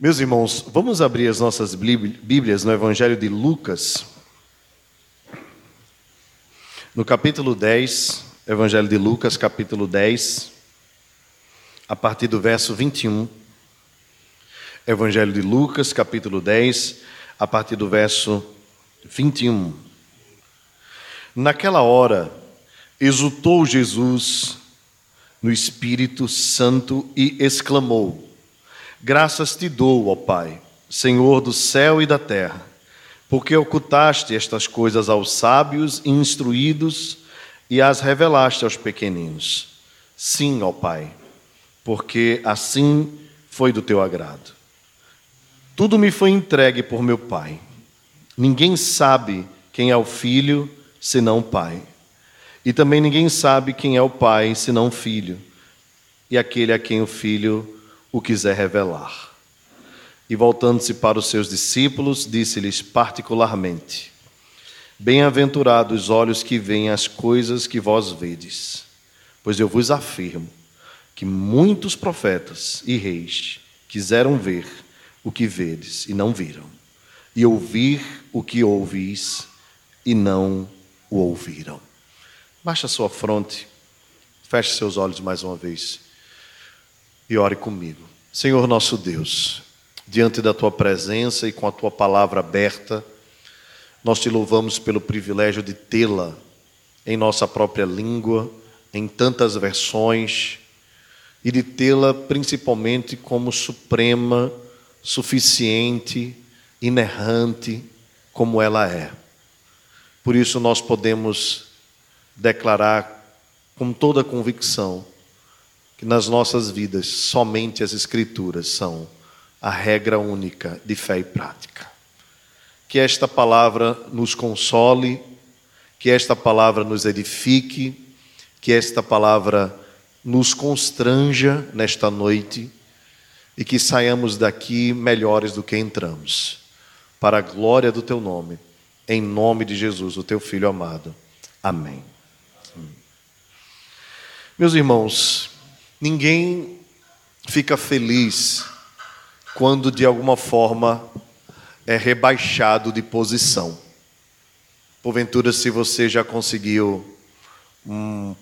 Meus irmãos, vamos abrir as nossas Bíblias no Evangelho de Lucas, no capítulo 10, Evangelho de Lucas, capítulo 10, a partir do verso 21. Evangelho de Lucas, capítulo 10, a partir do verso 21. Naquela hora, exultou Jesus no Espírito Santo e exclamou: Graças te dou, ó Pai, Senhor do céu e da terra, porque ocultaste estas coisas aos sábios e instruídos e as revelaste aos pequeninos. Sim, ó Pai, porque assim foi do teu agrado. Tudo me foi entregue por meu Pai. Ninguém sabe quem é o filho senão o Pai. E também ninguém sabe quem é o Pai senão o filho, e aquele a quem o filho o quiser revelar. E voltando-se para os seus discípulos, disse-lhes particularmente: Bem-aventurados os olhos que veem as coisas que vós vedes, pois eu vos afirmo que muitos profetas e reis quiseram ver o que vedes e não viram, e ouvir o que ouvis e não o ouviram. Baixa sua fronte, feche seus olhos mais uma vez e ore comigo. Senhor nosso Deus, diante da tua presença e com a tua palavra aberta, nós te louvamos pelo privilégio de tê-la em nossa própria língua, em tantas versões, e de tê-la principalmente como suprema, suficiente, inerrante, como ela é. Por isso nós podemos declarar com toda convicção que nas nossas vidas somente as Escrituras são a regra única de fé e prática. Que esta palavra nos console, que esta palavra nos edifique, que esta palavra nos constranja nesta noite e que saiamos daqui melhores do que entramos, para a glória do teu nome, em nome de Jesus, o teu filho amado. Amém. Meus irmãos, Ninguém fica feliz quando de alguma forma é rebaixado de posição. Porventura, se você já conseguiu um,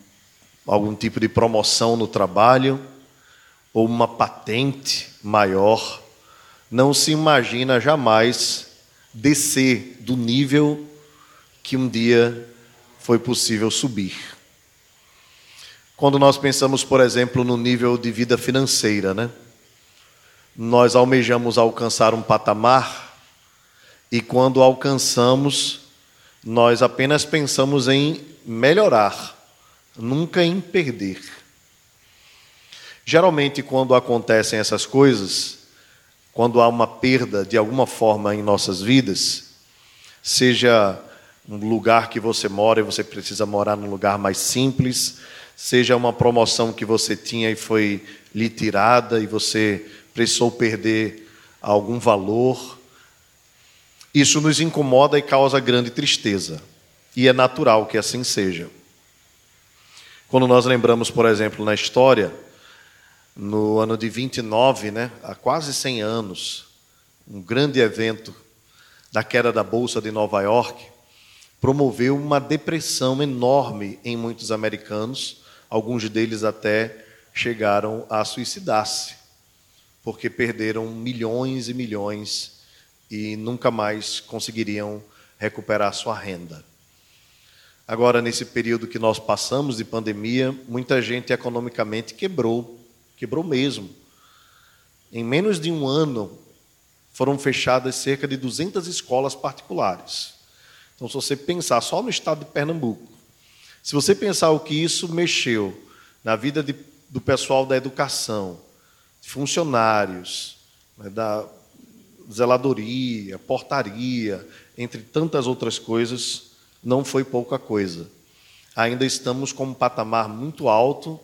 algum tipo de promoção no trabalho ou uma patente maior, não se imagina jamais descer do nível que um dia foi possível subir. Quando nós pensamos, por exemplo, no nível de vida financeira, né? Nós almejamos alcançar um patamar e quando alcançamos, nós apenas pensamos em melhorar, nunca em perder. Geralmente, quando acontecem essas coisas, quando há uma perda de alguma forma em nossas vidas, seja um lugar que você mora e você precisa morar num lugar mais simples, seja uma promoção que você tinha e foi lhe tirada e você precisou perder algum valor. Isso nos incomoda e causa grande tristeza. E é natural que assim seja. Quando nós lembramos, por exemplo, na história, no ano de 29, né, há quase 100 anos, um grande evento da queda da Bolsa de Nova York, promoveu uma depressão enorme em muitos americanos, Alguns deles até chegaram a suicidar-se, porque perderam milhões e milhões e nunca mais conseguiriam recuperar sua renda. Agora, nesse período que nós passamos de pandemia, muita gente economicamente quebrou, quebrou mesmo. Em menos de um ano, foram fechadas cerca de 200 escolas particulares. Então, se você pensar só no estado de Pernambuco, se você pensar o que isso mexeu na vida de, do pessoal da educação, funcionários, né, da zeladoria, portaria, entre tantas outras coisas, não foi pouca coisa. Ainda estamos com um patamar muito alto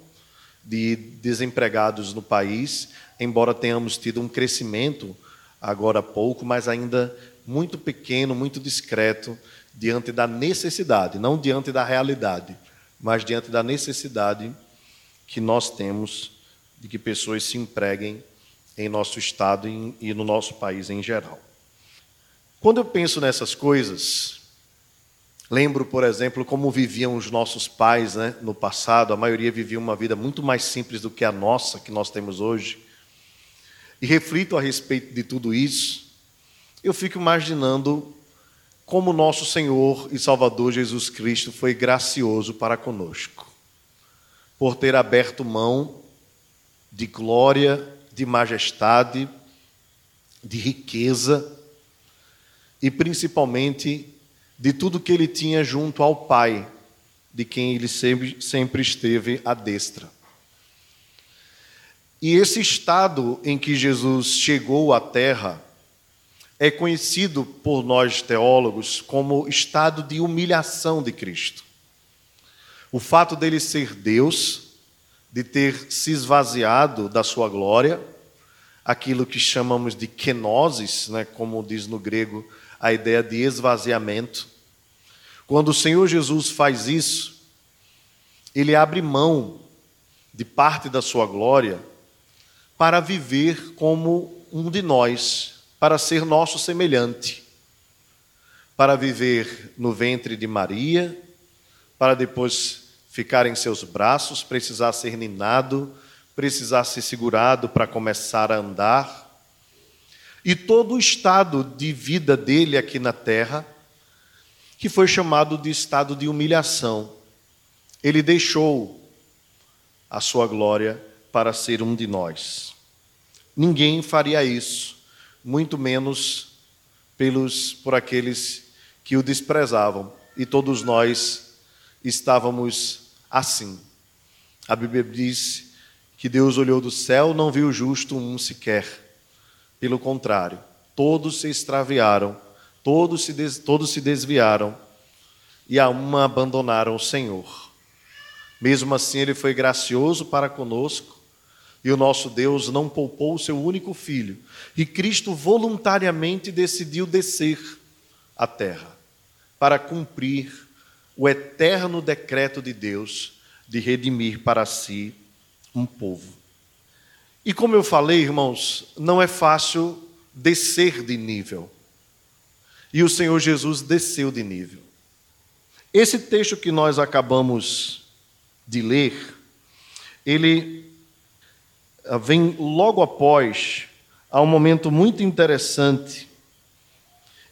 de desempregados no país, embora tenhamos tido um crescimento agora há pouco, mas ainda muito pequeno, muito discreto diante da necessidade, não diante da realidade, mas diante da necessidade que nós temos de que pessoas se empreguem em nosso estado e no nosso país em geral. Quando eu penso nessas coisas, lembro, por exemplo, como viviam os nossos pais né, no passado, a maioria vivia uma vida muito mais simples do que a nossa, que nós temos hoje, e reflito a respeito de tudo isso, eu fico imaginando como nosso Senhor e Salvador Jesus Cristo foi gracioso para conosco, por ter aberto mão de glória, de majestade, de riqueza e principalmente de tudo que ele tinha junto ao Pai, de quem ele sempre, sempre esteve à destra. E esse estado em que Jesus chegou à terra é conhecido por nós teólogos como estado de humilhação de Cristo. O fato dele ser Deus, de ter se esvaziado da sua glória, aquilo que chamamos de kenosis, né, como diz no grego a ideia de esvaziamento. Quando o Senhor Jesus faz isso, ele abre mão de parte da sua glória para viver como um de nós, para ser nosso semelhante, para viver no ventre de Maria, para depois ficar em seus braços, precisar ser ninado, precisar ser segurado para começar a andar. E todo o estado de vida dele aqui na terra, que foi chamado de estado de humilhação. Ele deixou a sua glória para ser um de nós. Ninguém faria isso muito menos pelos por aqueles que o desprezavam, e todos nós estávamos assim. A Bíblia diz que Deus olhou do céu, não viu justo um sequer. Pelo contrário, todos se extraviaram, todos se, des, todos se desviaram e a uma abandonaram o Senhor. Mesmo assim, Ele foi gracioso para conosco e o nosso Deus não poupou o seu único filho. E Cristo voluntariamente decidiu descer à terra para cumprir o eterno decreto de Deus de redimir para si um povo. E como eu falei, irmãos, não é fácil descer de nível. E o Senhor Jesus desceu de nível. Esse texto que nós acabamos de ler, ele vem logo após a um momento muito interessante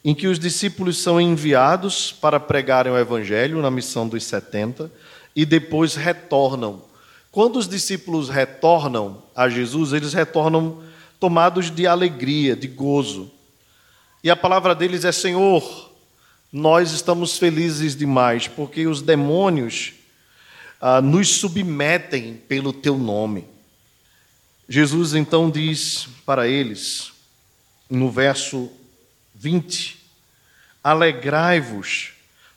em que os discípulos são enviados para pregarem o evangelho na missão dos 70 e depois retornam. Quando os discípulos retornam a Jesus, eles retornam tomados de alegria, de gozo. E a palavra deles é: Senhor, nós estamos felizes demais, porque os demônios ah, nos submetem pelo teu nome. Jesus então diz para eles, no verso 20: Alegrai-vos,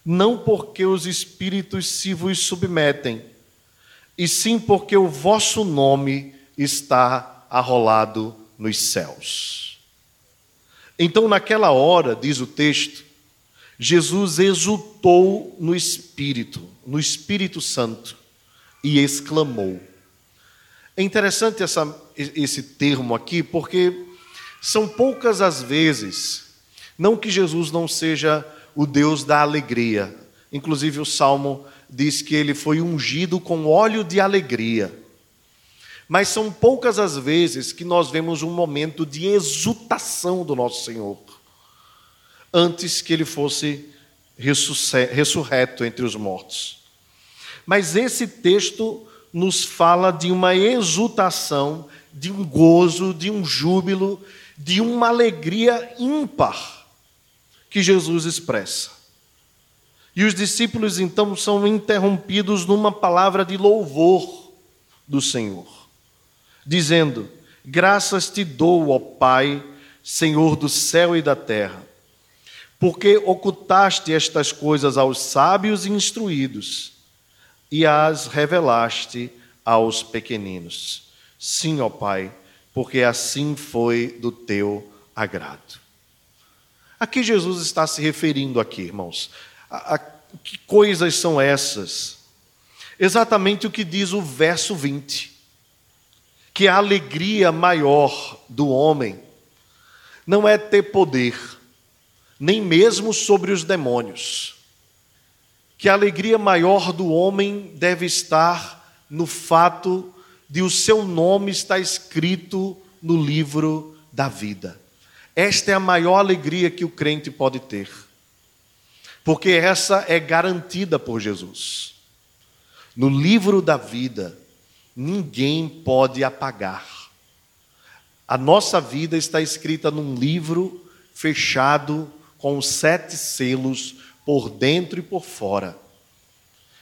não porque os espíritos se vos submetem, e sim porque o vosso nome está arrolado nos céus. Então, naquela hora, diz o texto, Jesus exultou no Espírito, no Espírito Santo, e exclamou: é interessante essa, esse termo aqui, porque são poucas as vezes, não que Jesus não seja o Deus da alegria. Inclusive, o salmo diz que ele foi ungido com óleo de alegria. Mas são poucas as vezes que nós vemos um momento de exultação do nosso Senhor, antes que ele fosse ressurreto entre os mortos. Mas esse texto nos fala de uma exultação, de um gozo, de um júbilo, de uma alegria ímpar que Jesus expressa. E os discípulos então são interrompidos numa palavra de louvor do Senhor, dizendo: Graças te dou, ó Pai, Senhor do céu e da terra, porque ocultaste estas coisas aos sábios e instruídos e as revelaste aos pequeninos. Sim, ó Pai, porque assim foi do teu agrado. A que Jesus está se referindo aqui, irmãos? A, a, que coisas são essas? Exatamente o que diz o verso 20. que a alegria maior do homem não é ter poder, nem mesmo sobre os demônios. Que a alegria maior do homem deve estar no fato de o seu nome estar escrito no livro da vida. Esta é a maior alegria que o crente pode ter, porque essa é garantida por Jesus. No livro da vida, ninguém pode apagar. A nossa vida está escrita num livro fechado com sete selos por dentro e por fora.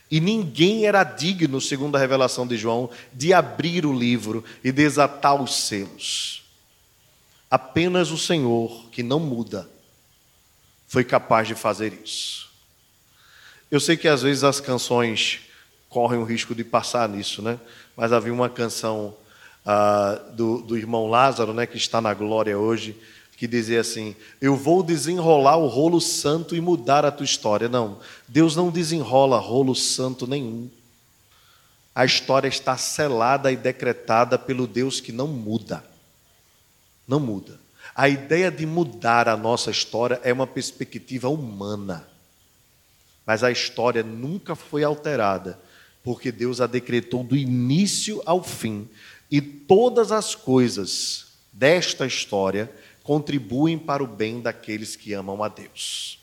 E ninguém era digno, segundo a revelação de João, de abrir o livro e desatar os selos. Apenas o Senhor, que não muda, foi capaz de fazer isso. Eu sei que às vezes as canções correm o risco de passar nisso, né? Mas havia uma canção uh, do, do irmão Lázaro, né, que está na glória hoje, que dizia assim: Eu vou desenrolar o rolo santo e mudar a tua história. Não, Deus não desenrola rolo santo nenhum. A história está selada e decretada pelo Deus que não muda. Não muda. A ideia de mudar a nossa história é uma perspectiva humana. Mas a história nunca foi alterada porque Deus a decretou do início ao fim, e todas as coisas desta história contribuem para o bem daqueles que amam a Deus.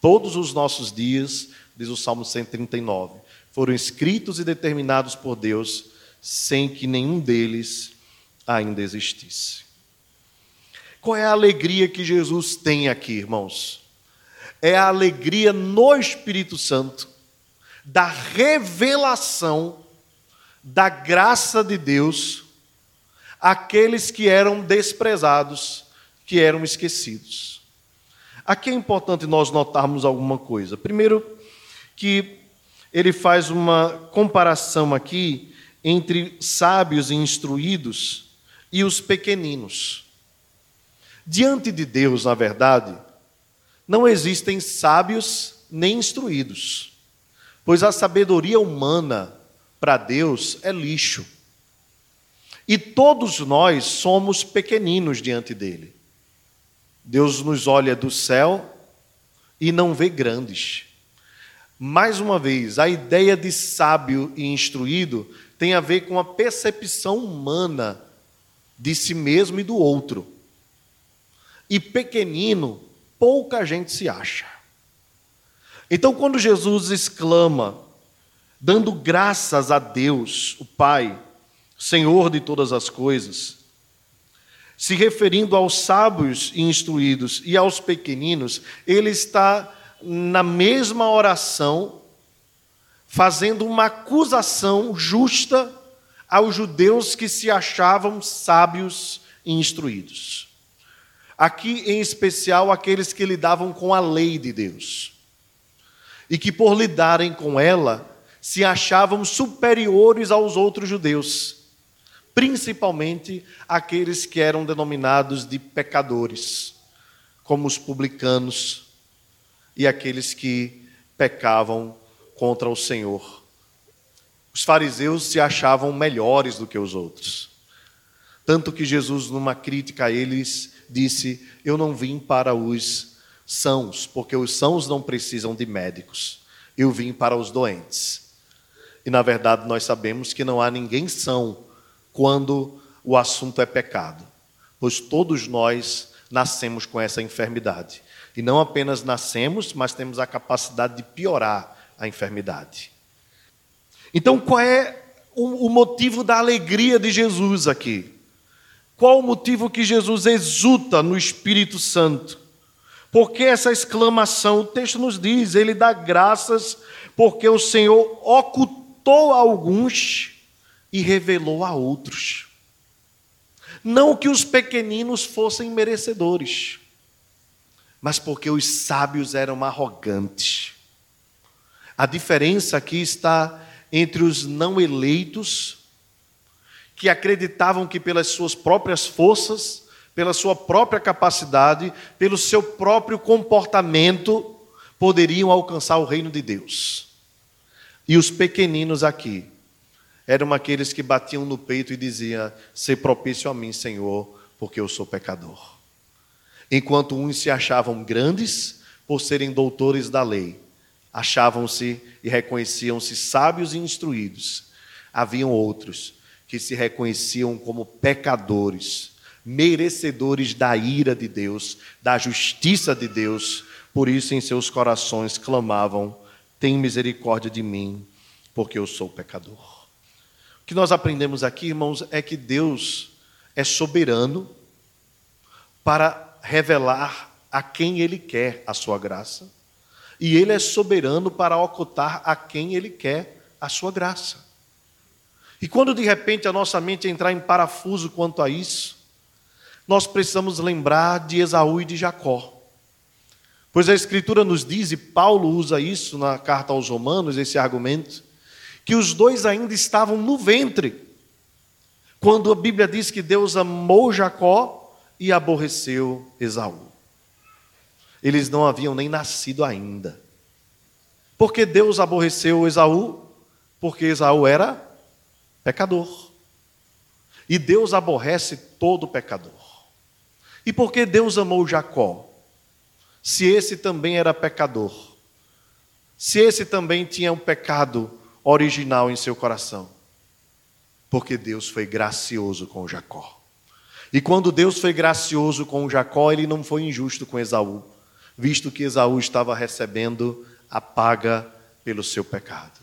Todos os nossos dias, diz o Salmo 139, foram escritos e determinados por Deus, sem que nenhum deles ainda existisse. Qual é a alegria que Jesus tem aqui, irmãos? É a alegria no Espírito Santo da revelação da graça de Deus àqueles que eram desprezados, que eram esquecidos. Aqui é importante nós notarmos alguma coisa. Primeiro, que ele faz uma comparação aqui entre sábios e instruídos e os pequeninos. Diante de Deus, na verdade, não existem sábios nem instruídos pois a sabedoria humana para Deus é lixo. E todos nós somos pequeninos diante dele. Deus nos olha do céu e não vê grandes. Mais uma vez, a ideia de sábio e instruído tem a ver com a percepção humana de si mesmo e do outro. E pequenino, pouca gente se acha. Então, quando Jesus exclama, dando graças a Deus, o Pai, Senhor de todas as coisas, se referindo aos sábios e instruídos e aos pequeninos, ele está na mesma oração fazendo uma acusação justa aos judeus que se achavam sábios e instruídos. Aqui, em especial, aqueles que lidavam com a lei de Deus e que, por lidarem com ela, se achavam superiores aos outros judeus, principalmente aqueles que eram denominados de pecadores, como os publicanos e aqueles que pecavam contra o Senhor. Os fariseus se achavam melhores do que os outros. Tanto que Jesus, numa crítica a eles, disse: Eu não vim para os sãos, porque os sãos não precisam de médicos. Eu vim para os doentes. E na verdade nós sabemos que não há ninguém são quando o assunto é pecado, pois todos nós nascemos com essa enfermidade. E não apenas nascemos, mas temos a capacidade de piorar a enfermidade. Então, qual é o motivo da alegria de Jesus aqui? Qual o motivo que Jesus exulta no Espírito Santo? Porque essa exclamação, o texto nos diz, ele dá graças porque o Senhor ocultou alguns e revelou a outros. Não que os pequeninos fossem merecedores, mas porque os sábios eram arrogantes. A diferença aqui está entre os não eleitos, que acreditavam que pelas suas próprias forças pela sua própria capacidade, pelo seu próprio comportamento, poderiam alcançar o reino de Deus. E os pequeninos aqui eram aqueles que batiam no peito e diziam: "Se propício a mim, Senhor, porque eu sou pecador". Enquanto uns se achavam grandes por serem doutores da lei, achavam-se e reconheciam-se sábios e instruídos. Haviam outros que se reconheciam como pecadores, merecedores da ira de Deus, da justiça de Deus. Por isso, em seus corações clamavam: Tem misericórdia de mim, porque eu sou pecador. O que nós aprendemos aqui, irmãos, é que Deus é soberano para revelar a quem Ele quer a sua graça, e Ele é soberano para ocultar a quem Ele quer a sua graça. E quando de repente a nossa mente entrar em parafuso quanto a isso, nós precisamos lembrar de Esaú e de Jacó. Pois a Escritura nos diz, e Paulo usa isso na carta aos Romanos, esse argumento, que os dois ainda estavam no ventre, quando a Bíblia diz que Deus amou Jacó e aborreceu Esaú. Eles não haviam nem nascido ainda. Por que Deus aborreceu Esaú? Porque Esaú era pecador. E Deus aborrece todo pecador. E por que Deus amou Jacó? Se esse também era pecador, se esse também tinha um pecado original em seu coração. Porque Deus foi gracioso com Jacó. E quando Deus foi gracioso com Jacó, ele não foi injusto com Esaú, visto que Esaú estava recebendo a paga pelo seu pecado.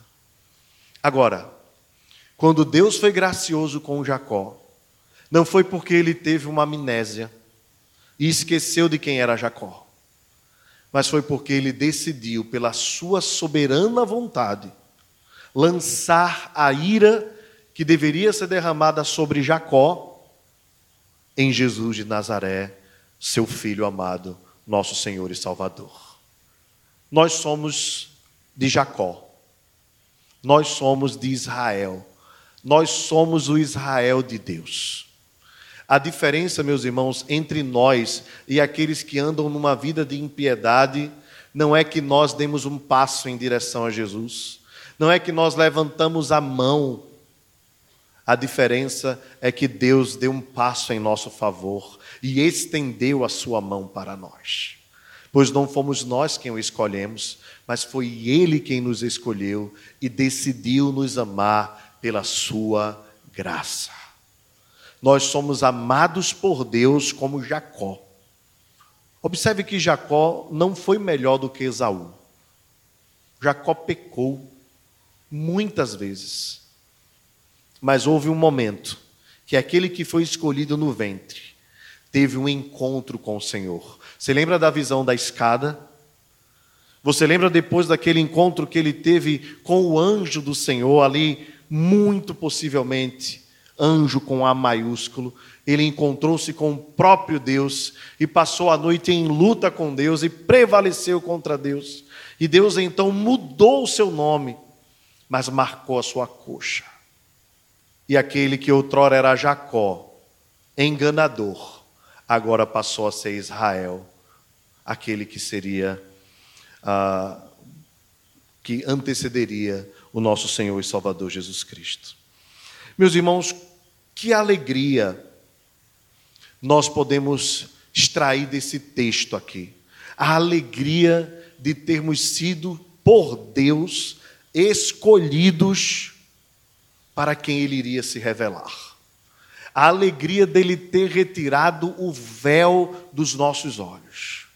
Agora, quando Deus foi gracioso com Jacó, não foi porque ele teve uma amnésia e esqueceu de quem era Jacó, mas foi porque ele decidiu, pela sua soberana vontade, lançar a ira que deveria ser derramada sobre Jacó em Jesus de Nazaré, seu filho amado, nosso Senhor e Salvador. Nós somos de Jacó, nós somos de Israel, nós somos o Israel de Deus. A diferença, meus irmãos, entre nós e aqueles que andam numa vida de impiedade, não é que nós demos um passo em direção a Jesus não é que nós levantamos a mão. A diferença é que Deus deu um passo em nosso favor e estendeu a sua mão para nós. Pois não fomos nós quem o escolhemos, mas foi Ele quem nos escolheu e decidiu nos amar pela sua graça. Nós somos amados por Deus como Jacó. Observe que Jacó não foi melhor do que Esaú. Jacó pecou muitas vezes. Mas houve um momento que aquele que foi escolhido no ventre teve um encontro com o Senhor. Você lembra da visão da escada? Você lembra depois daquele encontro que ele teve com o anjo do Senhor ali, muito possivelmente, anjo com A maiúsculo, ele encontrou-se com o próprio Deus e passou a noite em luta com Deus e prevaleceu contra Deus. E Deus então mudou o seu nome mas marcou a sua coxa. E aquele que outrora era Jacó, enganador, agora passou a ser Israel, aquele que seria, ah, que antecederia o nosso Senhor e Salvador Jesus Cristo. Meus irmãos, que alegria nós podemos extrair desse texto aqui. A alegria de termos sido, por Deus, escolhidos para quem ele iria se revelar. A alegria dele ter retirado o véu dos nossos olhos.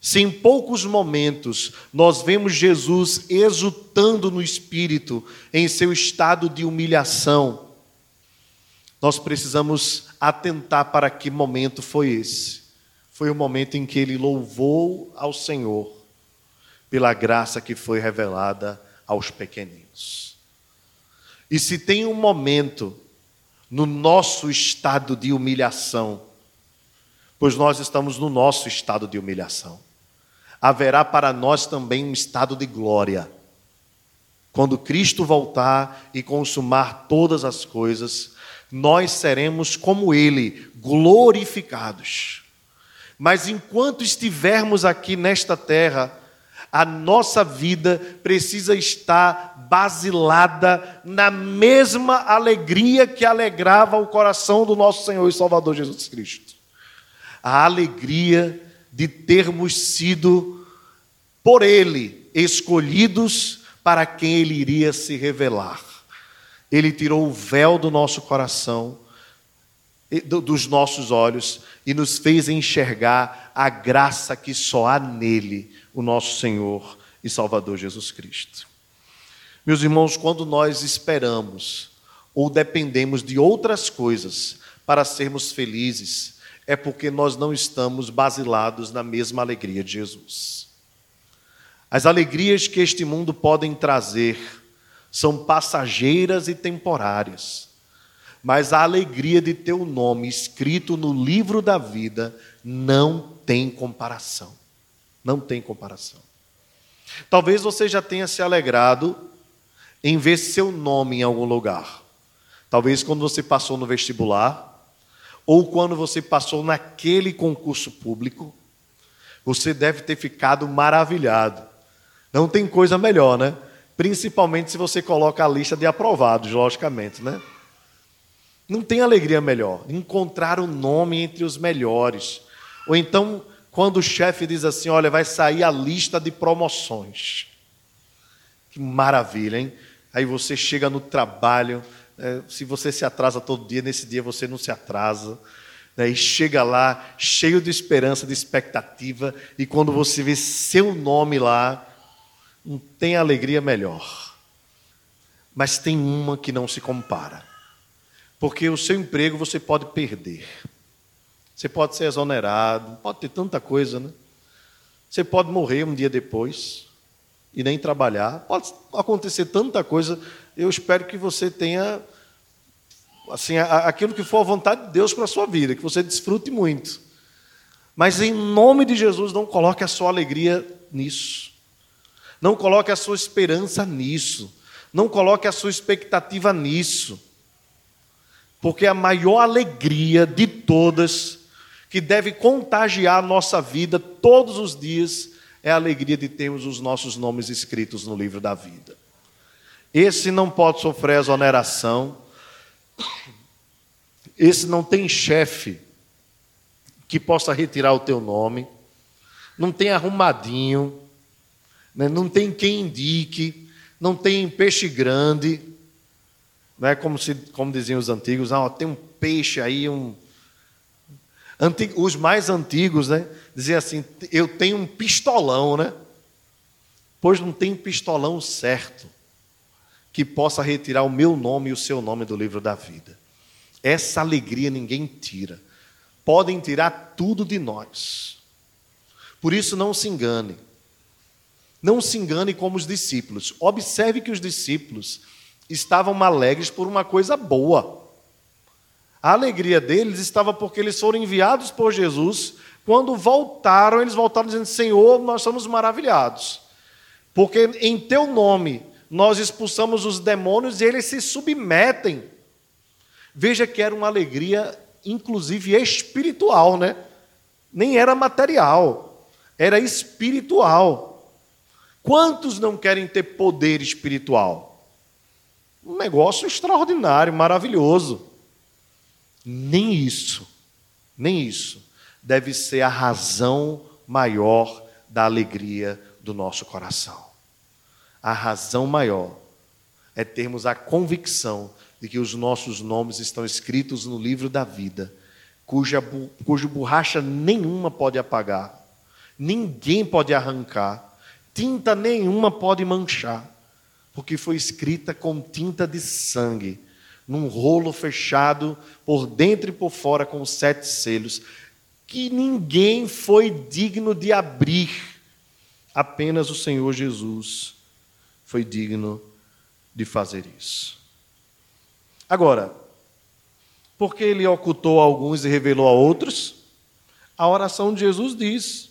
Se em poucos momentos nós vemos Jesus exultando no espírito, em seu estado de humilhação, nós precisamos atentar para que momento foi esse. Foi o momento em que ele louvou ao Senhor pela graça que foi revelada aos pequeninos. E se tem um momento no nosso estado de humilhação, pois nós estamos no nosso estado de humilhação, haverá para nós também um estado de glória. Quando Cristo voltar e consumar todas as coisas, nós seremos como Ele, glorificados. Mas enquanto estivermos aqui nesta terra, A nossa vida precisa estar basilada na mesma alegria que alegrava o coração do nosso Senhor e Salvador Jesus Cristo. A alegria de termos sido, por Ele, escolhidos para quem Ele iria se revelar. Ele tirou o véu do nosso coração, dos nossos olhos, e nos fez enxergar a graça que só há nele, o nosso Senhor e Salvador Jesus Cristo. Meus irmãos, quando nós esperamos ou dependemos de outras coisas para sermos felizes, é porque nós não estamos basilados na mesma alegria de Jesus. As alegrias que este mundo podem trazer são passageiras e temporárias mas a alegria de ter o nome escrito no livro da vida não tem comparação. Não tem comparação. Talvez você já tenha se alegrado em ver seu nome em algum lugar. Talvez quando você passou no vestibular, ou quando você passou naquele concurso público, você deve ter ficado maravilhado. Não tem coisa melhor, né? Principalmente se você coloca a lista de aprovados, logicamente, né? Não tem alegria melhor. Encontrar o nome entre os melhores. Ou então, quando o chefe diz assim: olha, vai sair a lista de promoções. Que maravilha, hein? Aí você chega no trabalho, é, se você se atrasa todo dia, nesse dia você não se atrasa. Né, e chega lá cheio de esperança, de expectativa, e quando você vê seu nome lá, não tem alegria melhor. Mas tem uma que não se compara. Porque o seu emprego você pode perder. Você pode ser exonerado, pode ter tanta coisa, né? Você pode morrer um dia depois e nem trabalhar. Pode acontecer tanta coisa. Eu espero que você tenha assim aquilo que for a vontade de Deus para a sua vida, que você desfrute muito. Mas em nome de Jesus, não coloque a sua alegria nisso. Não coloque a sua esperança nisso. Não coloque a sua expectativa nisso. Porque a maior alegria de todas, que deve contagiar a nossa vida todos os dias, é a alegria de termos os nossos nomes escritos no livro da vida. Esse não pode sofrer exoneração, esse não tem chefe que possa retirar o teu nome, não tem arrumadinho, né? não tem quem indique, não tem peixe grande. Não é como, se, como diziam os antigos, ah, tem um peixe aí, um. Antigo, os mais antigos, né? Diziam assim: eu tenho um pistolão, né? Pois não tem pistolão certo que possa retirar o meu nome e o seu nome do livro da vida. Essa alegria ninguém tira. Podem tirar tudo de nós. Por isso, não se engane. Não se engane como os discípulos. Observe que os discípulos estavam alegres por uma coisa boa. A alegria deles estava porque eles foram enviados por Jesus. Quando voltaram, eles voltaram dizendo: Senhor, nós estamos maravilhados, porque em teu nome nós expulsamos os demônios e eles se submetem. Veja que era uma alegria, inclusive espiritual, né? Nem era material, era espiritual. Quantos não querem ter poder espiritual? Um negócio extraordinário, maravilhoso. Nem isso, nem isso deve ser a razão maior da alegria do nosso coração. A razão maior é termos a convicção de que os nossos nomes estão escritos no livro da vida, cuja, cuja borracha nenhuma pode apagar, ninguém pode arrancar, tinta nenhuma pode manchar porque foi escrita com tinta de sangue, num rolo fechado por dentro e por fora com sete selos, que ninguém foi digno de abrir, apenas o Senhor Jesus foi digno de fazer isso. Agora, porque ele ocultou a alguns e revelou a outros? A oração de Jesus diz: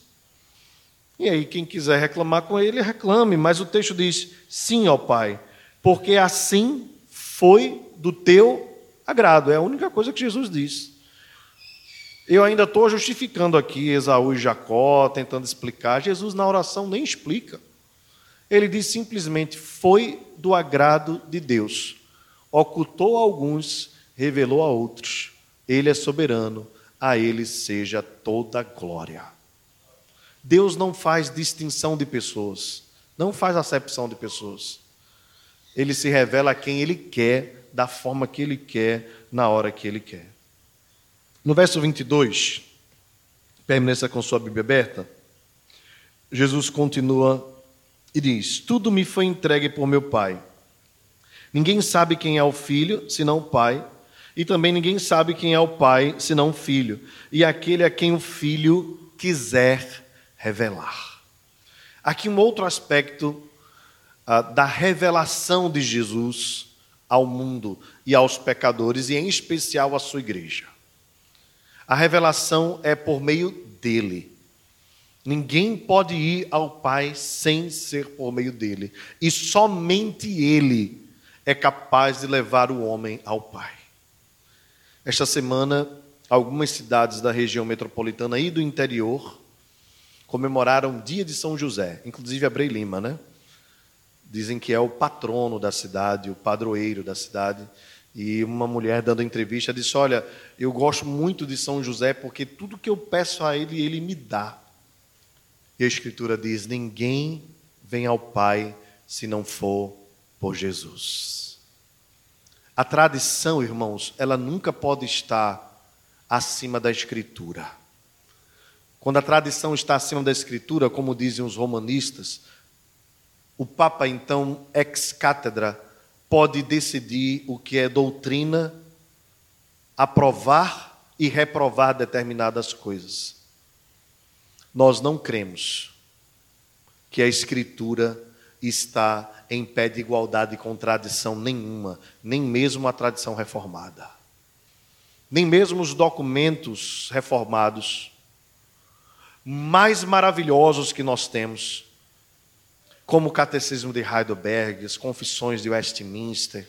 e aí, quem quiser reclamar com ele, reclame. Mas o texto diz: sim, ó Pai, porque assim foi do teu agrado. É a única coisa que Jesus diz. Eu ainda estou justificando aqui Esaú e Jacó, tentando explicar. Jesus na oração nem explica. Ele diz simplesmente: foi do agrado de Deus. Ocultou a alguns, revelou a outros. Ele é soberano, a ele seja toda glória. Deus não faz distinção de pessoas, não faz acepção de pessoas. Ele se revela a quem ele quer, da forma que ele quer, na hora que ele quer. No verso 22, permaneça com sua Bíblia aberta. Jesus continua e diz: Tudo me foi entregue por meu Pai. Ninguém sabe quem é o filho, senão o Pai, e também ninguém sabe quem é o Pai, senão o filho, e aquele a quem o filho quiser revelar. Aqui um outro aspecto ah, da revelação de Jesus ao mundo e aos pecadores, e em especial à sua igreja. A revelação é por meio dele. Ninguém pode ir ao Pai sem ser por meio dele. E somente ele é capaz de levar o homem ao Pai. Esta semana, algumas cidades da região metropolitana e do interior comemoraram o dia de São José, inclusive Abrei Lima, né? Dizem que é o patrono da cidade, o padroeiro da cidade. E uma mulher dando entrevista disse: Olha, eu gosto muito de São José porque tudo que eu peço a ele, ele me dá. E a Escritura diz: ninguém vem ao Pai se não for por Jesus. A tradição, irmãos, ela nunca pode estar acima da Escritura. Quando a tradição está acima da Escritura, como dizem os romanistas, o Papa, então, ex cátedra, pode decidir o que é doutrina, aprovar e reprovar determinadas coisas. Nós não cremos que a Escritura está em pé de igualdade com tradição nenhuma, nem mesmo a tradição reformada. Nem mesmo os documentos reformados mais maravilhosos que nós temos, como o Catecismo de Heidelberg, as Confissões de Westminster,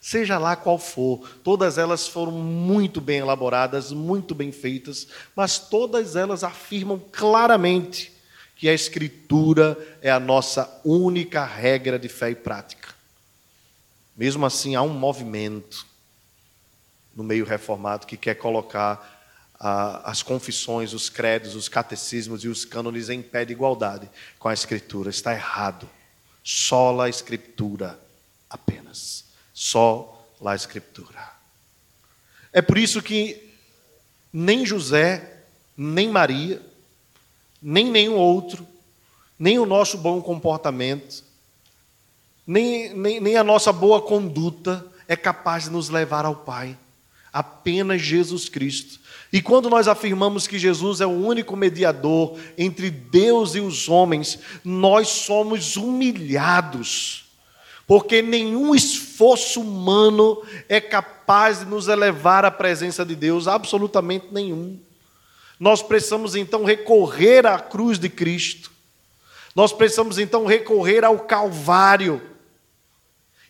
seja lá qual for, todas elas foram muito bem elaboradas, muito bem feitas, mas todas elas afirmam claramente que a Escritura é a nossa única regra de fé e prática. Mesmo assim, há um movimento no meio reformado que quer colocar as confissões, os credos, os catecismos e os cânones em pé de igualdade com a Escritura. Está errado. Só a Escritura apenas. Só a Escritura. É por isso que nem José, nem Maria, nem nenhum outro, nem o nosso bom comportamento, nem, nem, nem a nossa boa conduta é capaz de nos levar ao Pai. Apenas Jesus Cristo. E quando nós afirmamos que Jesus é o único mediador entre Deus e os homens, nós somos humilhados. Porque nenhum esforço humano é capaz de nos elevar à presença de Deus, absolutamente nenhum. Nós precisamos então recorrer à cruz de Cristo, nós precisamos então recorrer ao Calvário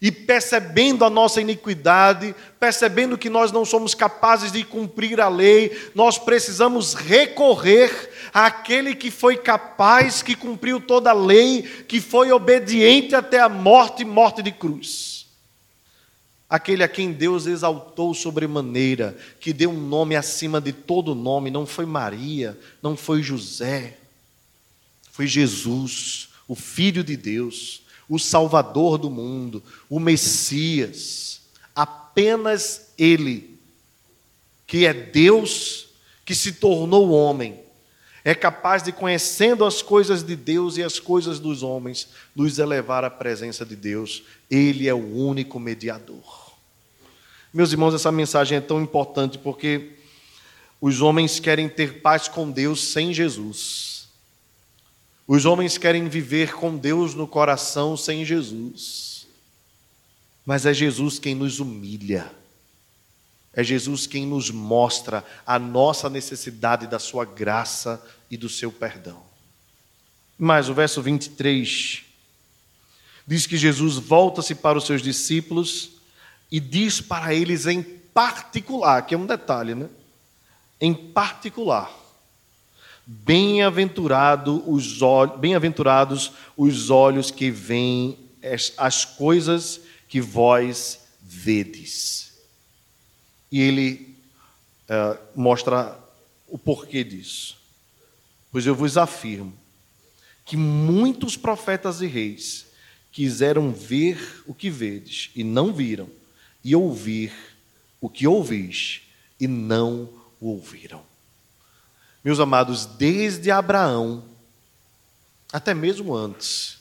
e percebendo a nossa iniquidade, percebendo que nós não somos capazes de cumprir a lei, nós precisamos recorrer àquele que foi capaz, que cumpriu toda a lei, que foi obediente até a morte morte de cruz. Aquele a quem Deus exaltou sobremaneira, que deu um nome acima de todo nome, não foi Maria, não foi José, foi Jesus, o Filho de Deus o Salvador do mundo, o Messias. Apenas Ele, que é Deus, que se tornou homem, é capaz de, conhecendo as coisas de Deus e as coisas dos homens, nos elevar à presença de Deus. Ele é o único mediador. Meus irmãos, essa mensagem é tão importante porque os homens querem ter paz com Deus sem Jesus. Os homens querem viver com Deus no coração sem Jesus. Mas é Jesus quem nos humilha. É Jesus quem nos mostra a nossa necessidade da sua graça e do seu perdão. Mas o verso 23 diz que Jesus volta-se para os seus discípulos e diz para eles em particular, que é um detalhe, né? Em particular, Bem-aventurado os olhos, bem-aventurados os olhos que veem as coisas que vós vedes. E ele uh, mostra o porquê disso. Pois eu vos afirmo que muitos profetas e reis quiseram ver o que vedes e não viram, e ouvir o que ouvis e não o ouviram. Meus amados, desde Abraão, até mesmo antes,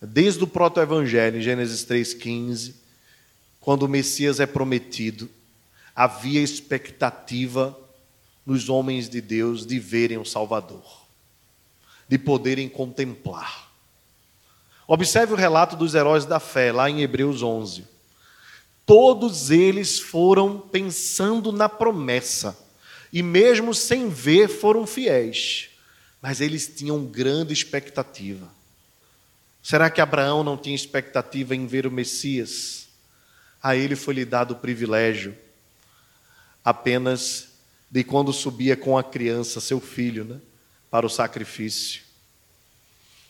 desde o proto-evangelho, em Gênesis 3,15, quando o Messias é prometido, havia expectativa nos homens de Deus de verem o Salvador, de poderem contemplar. Observe o relato dos heróis da fé, lá em Hebreus 11. Todos eles foram pensando na promessa, e mesmo sem ver, foram fiéis, mas eles tinham grande expectativa. Será que Abraão não tinha expectativa em ver o Messias? A ele foi lhe dado o privilégio apenas de quando subia com a criança, seu filho, né, para o sacrifício.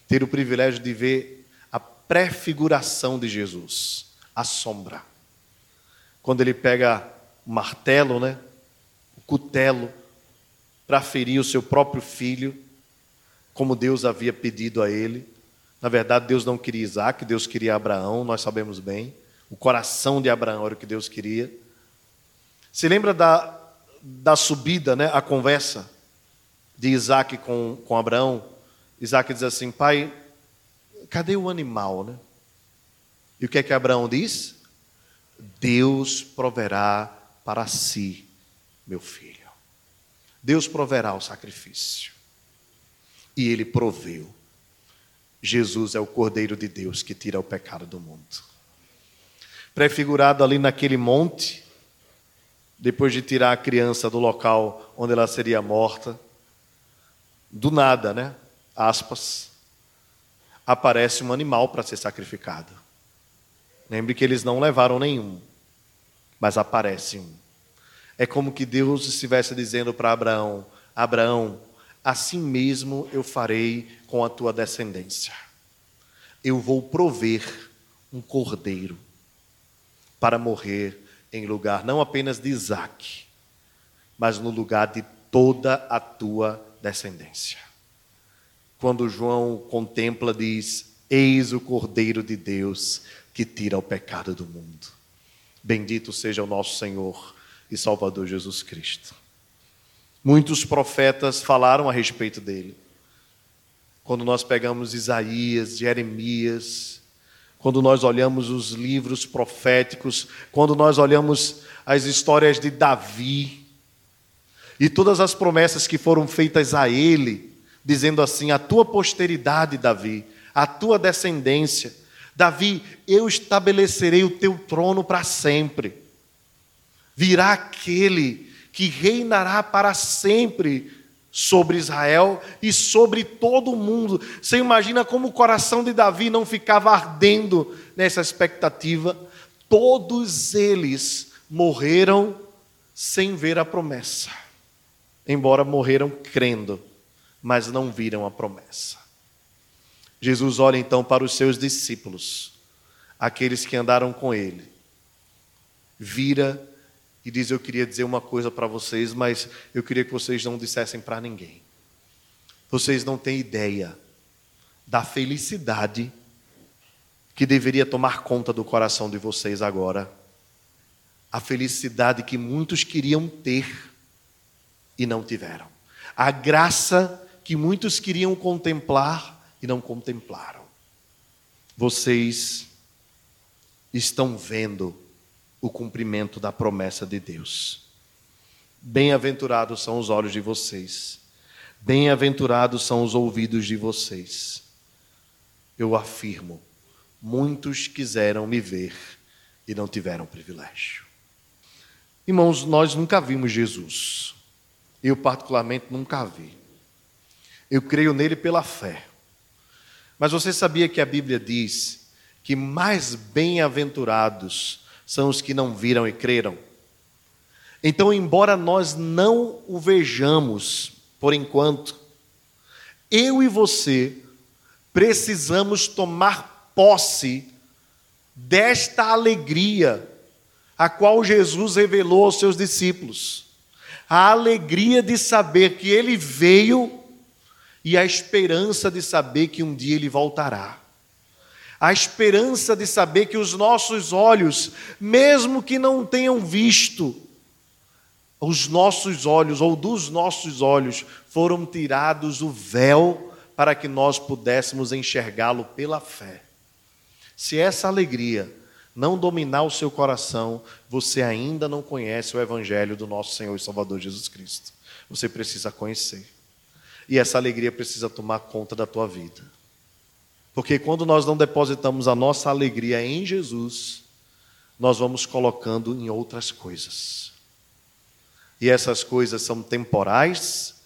Ter o privilégio de ver a prefiguração de Jesus, a sombra. Quando ele pega o martelo, né, cutelo, para ferir o seu próprio filho, como Deus havia pedido a ele. Na verdade, Deus não queria Isaac, Deus queria Abraão, nós sabemos bem. O coração de Abraão era o que Deus queria. Se lembra da, da subida, né, a conversa de Isaac com, com Abraão, Isaac diz assim: Pai, cadê o animal? Né? E o que é que Abraão diz? Deus proverá para si, meu filho. Deus proverá o sacrifício. E ele proveu. Jesus é o Cordeiro de Deus que tira o pecado do mundo. Prefigurado ali naquele monte, depois de tirar a criança do local onde ela seria morta, do nada, né? Aspas, aparece um animal para ser sacrificado. Lembre que eles não levaram nenhum, mas aparece um. É como que Deus estivesse dizendo para Abraão: Abraão, assim mesmo eu farei com a tua descendência. Eu vou prover um cordeiro para morrer em lugar não apenas de Isaac, mas no lugar de toda a tua descendência. Quando João contempla, diz: Eis o Cordeiro de Deus que tira o pecado do mundo. Bendito seja o nosso Senhor e Salvador Jesus Cristo. Muitos profetas falaram a respeito dele. Quando nós pegamos Isaías, Jeremias, quando nós olhamos os livros proféticos, quando nós olhamos as histórias de Davi e todas as promessas que foram feitas a ele, dizendo assim: a tua posteridade, Davi, a tua descendência, Davi, eu estabelecerei o teu trono para sempre. Virá aquele que reinará para sempre sobre Israel e sobre todo o mundo. Você imagina como o coração de Davi não ficava ardendo nessa expectativa? Todos eles morreram sem ver a promessa, embora morreram crendo, mas não viram a promessa. Jesus olha então para os seus discípulos, aqueles que andaram com ele, vira e diz: Eu queria dizer uma coisa para vocês, mas eu queria que vocês não dissessem para ninguém. Vocês não têm ideia da felicidade que deveria tomar conta do coração de vocês agora. A felicidade que muitos queriam ter e não tiveram. A graça que muitos queriam contemplar e não contemplaram. Vocês estão vendo o cumprimento da promessa de Deus. Bem-aventurados são os olhos de vocês, bem-aventurados são os ouvidos de vocês. Eu afirmo, muitos quiseram me ver e não tiveram privilégio. Irmãos, nós nunca vimos Jesus. Eu, particularmente, nunca vi. Eu creio nele pela fé. Mas você sabia que a Bíblia diz que mais bem-aventurados são os que não viram e creram. Então, embora nós não o vejamos, por enquanto, eu e você precisamos tomar posse desta alegria a qual Jesus revelou aos seus discípulos. A alegria de saber que ele veio e a esperança de saber que um dia ele voltará. A esperança de saber que os nossos olhos, mesmo que não tenham visto, os nossos olhos, ou dos nossos olhos, foram tirados o véu para que nós pudéssemos enxergá-lo pela fé. Se essa alegria não dominar o seu coração, você ainda não conhece o Evangelho do nosso Senhor e Salvador Jesus Cristo. Você precisa conhecer. E essa alegria precisa tomar conta da tua vida. Porque quando nós não depositamos a nossa alegria em Jesus, nós vamos colocando em outras coisas. E essas coisas são temporais,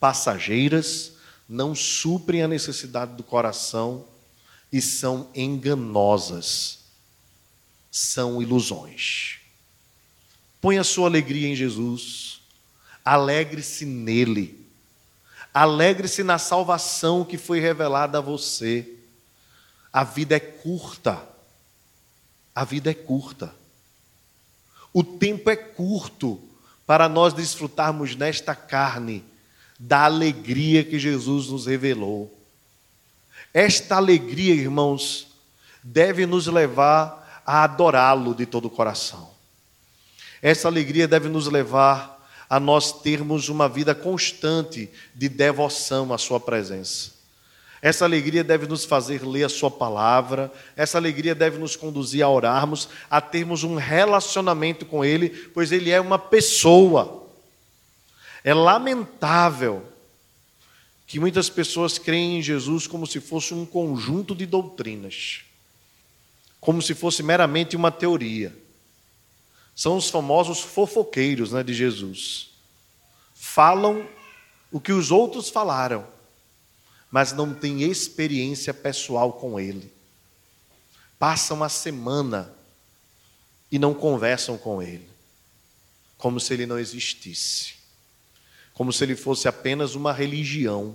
passageiras, não suprem a necessidade do coração e são enganosas, são ilusões. Põe a sua alegria em Jesus, alegre-se nele, alegre-se na salvação que foi revelada a você. A vida é curta, a vida é curta, o tempo é curto para nós desfrutarmos nesta carne da alegria que Jesus nos revelou. Esta alegria, irmãos, deve nos levar a adorá-lo de todo o coração. Essa alegria deve nos levar a nós termos uma vida constante de devoção à Sua presença. Essa alegria deve nos fazer ler a Sua palavra, essa alegria deve nos conduzir a orarmos, a termos um relacionamento com Ele, pois Ele é uma pessoa. É lamentável que muitas pessoas creem em Jesus como se fosse um conjunto de doutrinas, como se fosse meramente uma teoria. São os famosos fofoqueiros né, de Jesus. Falam o que os outros falaram, mas não têm experiência pessoal com Ele. Passam a semana e não conversam com Ele, como se Ele não existisse como se ele fosse apenas uma religião.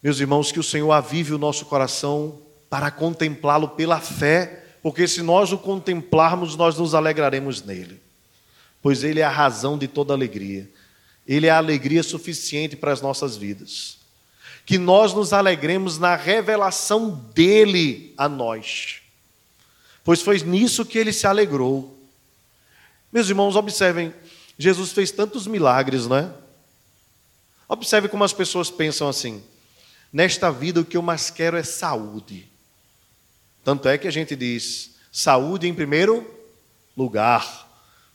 Meus irmãos, que o Senhor avive o nosso coração para contemplá-lo pela fé, porque se nós o contemplarmos, nós nos alegraremos nele, pois ele é a razão de toda alegria, ele é a alegria suficiente para as nossas vidas. Que nós nos alegremos na revelação dele a nós, pois foi nisso que ele se alegrou. Meus irmãos, observem, Jesus fez tantos milagres, não é? Observe como as pessoas pensam assim: nesta vida o que eu mais quero é saúde. Tanto é que a gente diz saúde em primeiro lugar.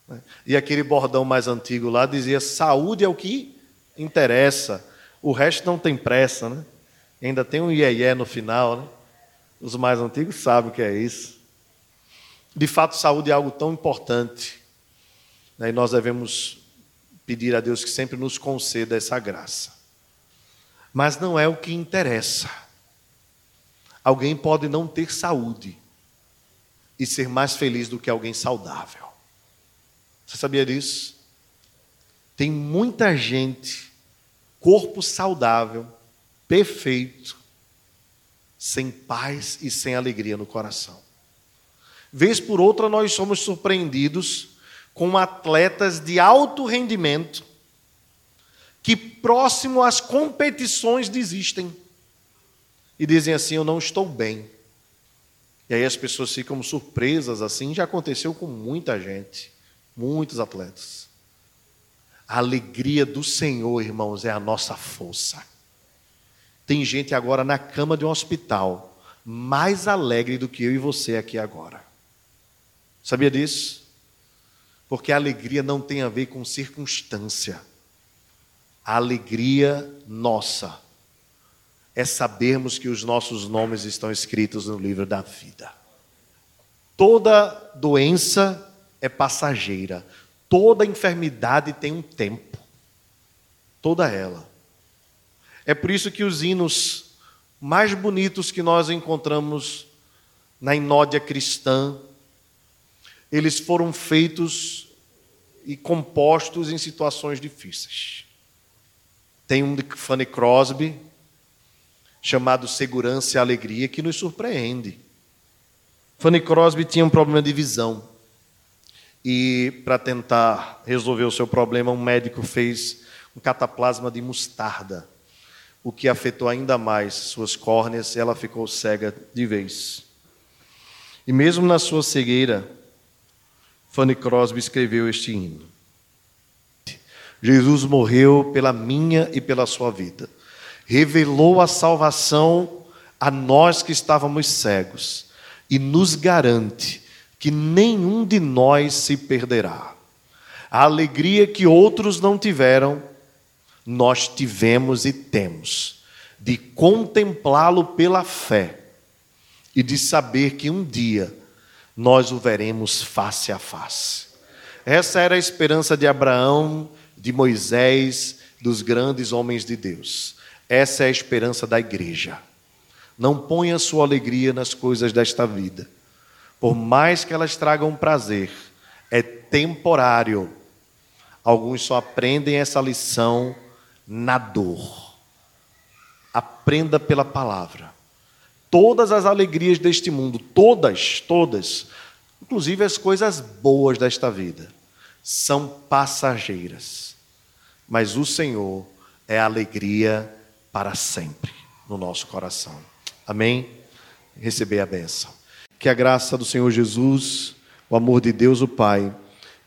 Né? E aquele bordão mais antigo lá dizia: saúde é o que interessa, o resto não tem pressa. Né? Ainda tem um iê no final. Né? Os mais antigos sabem o que é isso. De fato, saúde é algo tão importante. Né? E nós devemos pedir a Deus que sempre nos conceda essa graça. Mas não é o que interessa. Alguém pode não ter saúde e ser mais feliz do que alguém saudável. Você sabia disso? Tem muita gente, corpo saudável, perfeito, sem paz e sem alegria no coração. Vez por outra, nós somos surpreendidos com atletas de alto rendimento que, próximo às competições, desistem e dizem assim: Eu não estou bem. E aí as pessoas ficam surpresas assim. Já aconteceu com muita gente, muitos atletas. A alegria do Senhor, irmãos, é a nossa força. Tem gente agora na cama de um hospital mais alegre do que eu e você aqui agora. Sabia disso? Porque a alegria não tem a ver com circunstância. A alegria nossa é sabermos que os nossos nomes estão escritos no livro da vida. Toda doença é passageira, toda enfermidade tem um tempo, toda ela. É por isso que os hinos mais bonitos que nós encontramos na inódia cristã, eles foram feitos e compostos em situações difíceis. Tem um de Fanny Crosby, chamado Segurança e Alegria, que nos surpreende. Fanny Crosby tinha um problema de visão. E para tentar resolver o seu problema, um médico fez um cataplasma de mostarda, o que afetou ainda mais suas córneas e ela ficou cega de vez. E mesmo na sua cegueira, Fanny Crosby escreveu este hino. Jesus morreu pela minha e pela sua vida. Revelou a salvação a nós que estávamos cegos e nos garante que nenhum de nós se perderá. A alegria que outros não tiveram, nós tivemos e temos, de contemplá-lo pela fé e de saber que um dia nós o veremos face a face. Essa era a esperança de Abraão, de Moisés, dos grandes homens de Deus. Essa é a esperança da igreja. Não ponha sua alegria nas coisas desta vida. Por mais que elas tragam prazer, é temporário. Alguns só aprendem essa lição na dor. Aprenda pela palavra. Todas as alegrias deste mundo, todas, todas, inclusive as coisas boas desta vida, são passageiras. Mas o Senhor é alegria para sempre no nosso coração. Amém? Receber a bênção. Que a graça do Senhor Jesus, o amor de Deus o Pai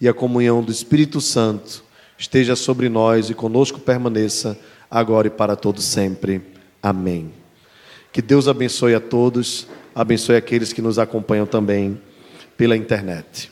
e a comunhão do Espírito Santo esteja sobre nós e conosco permaneça agora e para todo sempre. Amém. Que Deus abençoe a todos, abençoe aqueles que nos acompanham também pela internet.